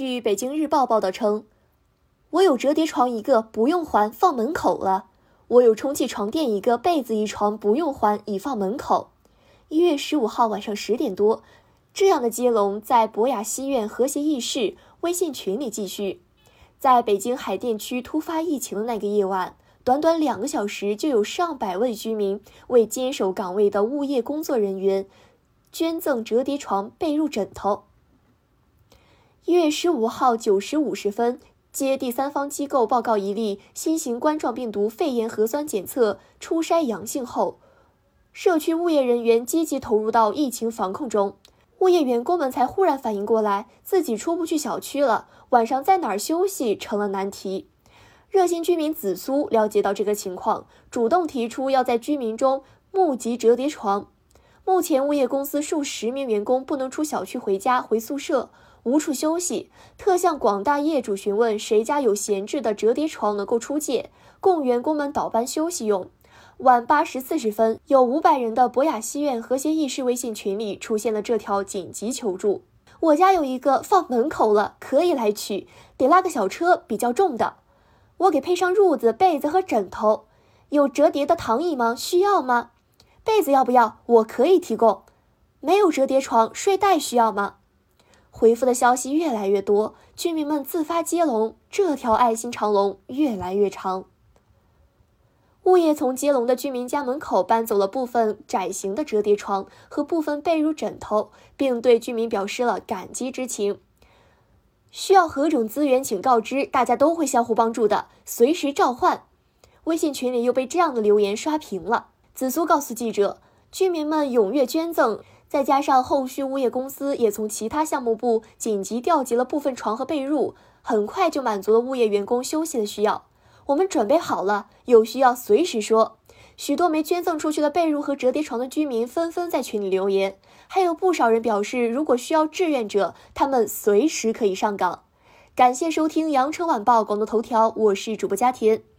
据北京日报报道称，我有折叠床一个，不用还，放门口了；我有充气床垫一个，被子一床，不用还，已放门口。一月十五号晚上十点多，这样的接龙在博雅西苑和谐议事微信群里继续。在北京海淀区突发疫情的那个夜晚，短短两个小时，就有上百位居民为坚守岗位的物业工作人员捐赠折叠床、被褥、枕头。一月十五号九时五十分，接第三方机构报告一例新型冠状病毒肺炎核酸检测初筛阳性后，社区物业人员积极投入到疫情防控中。物业员工们才忽然反应过来，自己出不去小区了，晚上在哪儿休息成了难题。热心居民紫苏了解到这个情况，主动提出要在居民中募集折叠床。目前，物业公司数十名员工不能出小区回家、回宿舍，无处休息，特向广大业主询问谁家有闲置的折叠床能够出借，供员工们倒班休息用。晚八时四十分，有五百人的博雅西苑和谐议事微信群里出现了这条紧急求助：我家有一个放门口了，可以来取，得拉个小车，比较重的。我给配上褥子、被子和枕头，有折叠的躺椅吗？需要吗？被子要不要？我可以提供。没有折叠床，睡袋需要吗？回复的消息越来越多，居民们自发接龙，这条爱心长龙越来越长。物业从接龙的居民家门口搬走了部分窄型的折叠床和部分被褥枕头，并对居民表示了感激之情。需要何种资源，请告知，大家都会相互帮助的，随时召唤。微信群里又被这样的留言刷屏了。紫苏告诉记者，居民们踊跃捐赠，再加上后续物业公司也从其他项目部紧急调集了部分床和被褥，很快就满足了物业员工休息的需要。我们准备好了，有需要随时说。许多没捐赠出去的被褥和折叠床的居民纷纷在群里留言，还有不少人表示，如果需要志愿者，他们随时可以上岗。感谢收听羊城晚报广东头条，我是主播佳田。